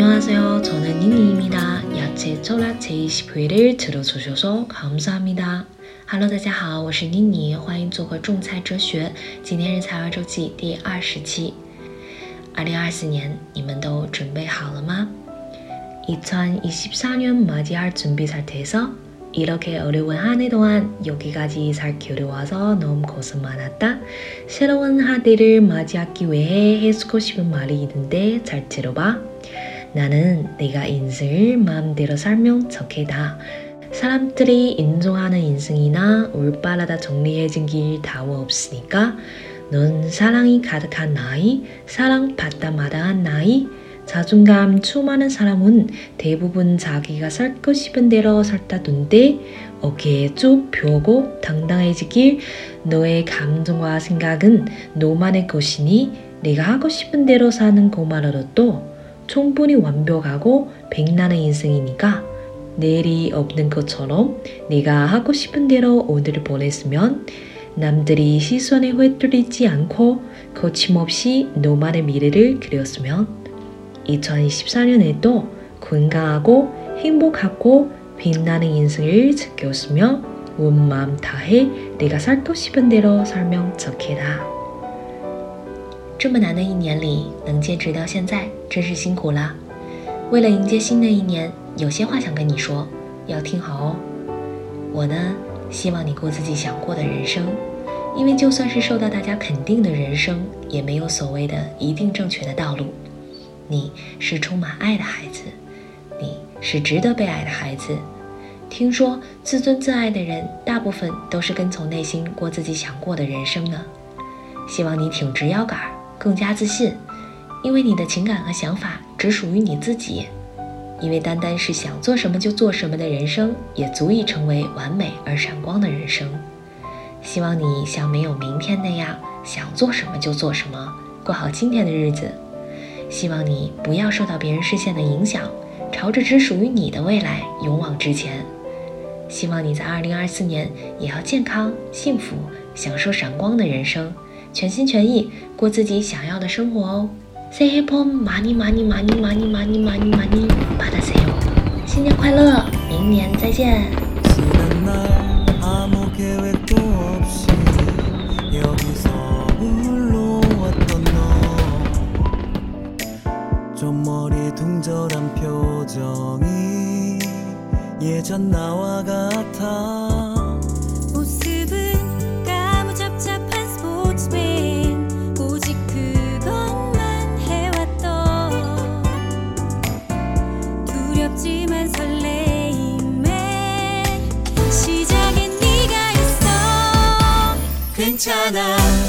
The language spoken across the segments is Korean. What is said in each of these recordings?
안녕하세요. 저는 니니입니다. 야채 철학 제29회를 들어주셔서 감사합니다. Hello，大家好，我是妮妮，欢迎做客种菜哲学。今天是菜花周记第二十期。二零二四年，你们都准备好了吗？이천이십사년맞이할준비잘돼서 이렇게 어려운 한 해 동안 여기까지 잘 겨려와서 너무 고생 많았다. 새로운 한 해를 맞이하기 위해 해주고 싶은 말이 있는데 잘 들어봐. 나는 내가 인생을 마음대로 살면 좋겠다. 사람들이 인정하는 인생이나 올바르다 정리해진 길 다워 없으니까 넌 사랑이 가득한 나이, 사랑받다 마다한 나이, 자존감 추많은 사람은 대부분 자기가 살고 싶은 대로 살다둔데 어깨에 쭉 펴고 당당해지길 너의 감정과 생각은 너만의 것이니 내가 하고 싶은 대로 사는 것만으로도 충분히 완벽하고 백나는 인생이니까 내일이 없는 것처럼 네가 하고 싶은 대로 오늘을 보냈으면 남들이 시선에 휘둘리지 않고 거침없이 너만의 미래를 그렸으면 2024년에도 건강하고 행복하고 빛나는 인생을 지켰으며 온 마음 다해 내가 살고 싶은 대로 살면 좋겠다. 这么难的一年里，能坚持到现在，真是辛苦了。为了迎接新的一年，有些话想跟你说，要听好哦。我呢，希望你过自己想过的人生，因为就算是受到大家肯定的人生，也没有所谓的一定正确的道路。你是充满爱的孩子，你是值得被爱的孩子。听说自尊自爱的人，大部分都是跟从内心过自己想过的人生呢。希望你挺直腰杆儿，更加自信，因为你的情感和想法只属于你自己。因为单单是想做什么就做什么的人生，也足以成为完美而闪光的人生。希望你像没有明天那样，想做什么就做什么，过好今天的日子。希望你不要受到别人视线的影响，朝着只属于你的未来勇往直前。希望你在二零二四年也要健康、幸福，享受闪光的人生，全心全意过自己想要的生活哦。Say happy money money money money money money money，받아 세 요。 新年快乐，明年再见。좀 머리 둥절한 표정이 예전 나와 같아 괜찮아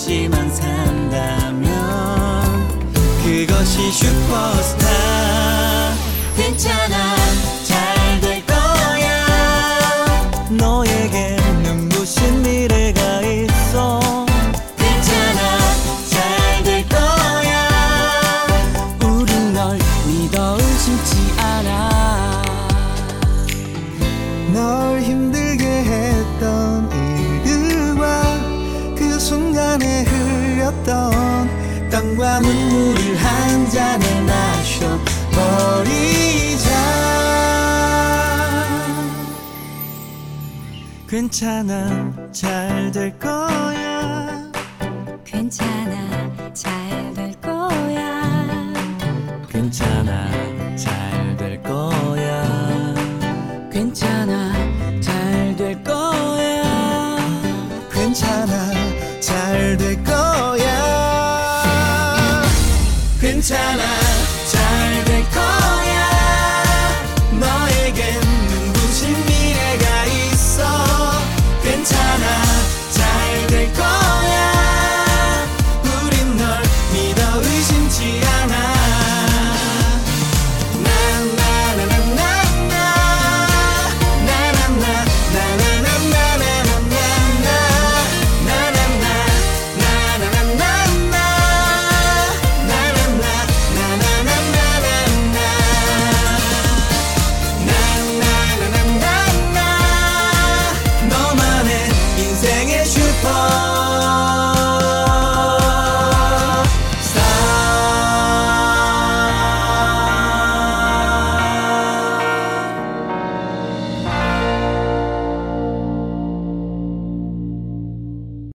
없이만 산다면 그것이 흘렸던 땀과 눈물을 한 잔에 마셔버리자. 괜찮아 잘 될 거야. 괜찮아 잘 될 거야. 괜찮아 잘 될 거야. 괜찮아 괜찮아. 잘 될 거야